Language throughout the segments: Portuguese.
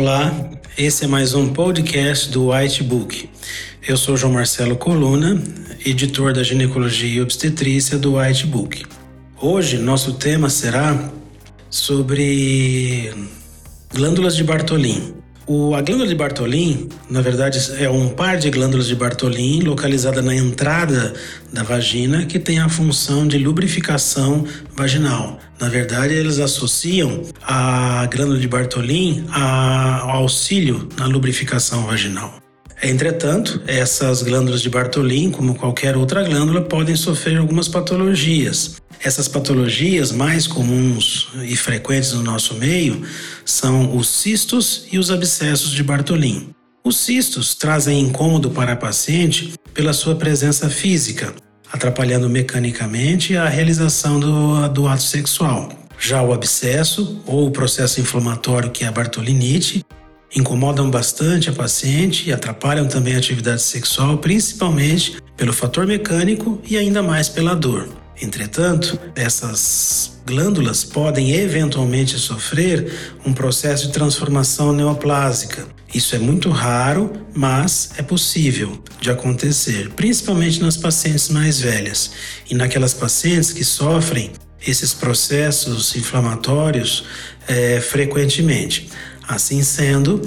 Olá, esse é mais um podcast do Whitebook. Eu sou João Marcelo Coluna, editor da ginecologia e obstetrícia do Whitebook. Hoje nosso tema será sobre glândulas de Bartholin. O, a glândula de Bartholin, na verdade, é um par de glândulas de Bartholin localizada na entrada da vagina que tem a função de lubrificação vaginal. Na verdade, eles associam a glândula de Bartholin ao auxílio na lubrificação vaginal. Entretanto, essas glândulas de Bartholin, como qualquer outra glândula, podem sofrer algumas patologias. Essas patologias mais comuns e frequentes no nosso meio são os cistos e os abscessos de Bartholin. Os cistos trazem incômodo para a paciente pela sua presença física, atrapalhando mecanicamente a realização do, do ato sexual. Já o abscesso, ou o processo inflamatório, que é a bartolinite, incomodam bastante a paciente e atrapalham também a atividade sexual, principalmente pelo fator mecânico e ainda mais pela dor. Entretanto, essas glândulas podem eventualmente sofrer um processo de transformação neoplásica. Isso é muito raro, mas é possível de acontecer, principalmente nas pacientes mais velhas e naquelas pacientes que sofrem esses processos inflamatórios é, frequentemente. Assim sendo,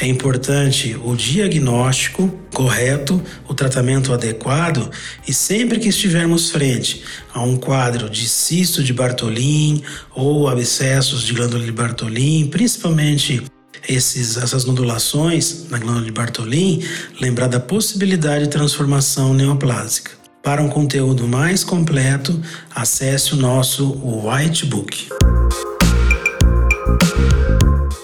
é importante o diagnóstico correto, o tratamento adequado e sempre que estivermos frente a um quadro de cisto de Bartholin ou abscessos de glândula de Bartholin, principalmente esses, essas nodulações na glândula de Bartholin, lembrar da possibilidade de transformação neoplásica. Para um conteúdo mais completo, acesse o nosso Whitebook.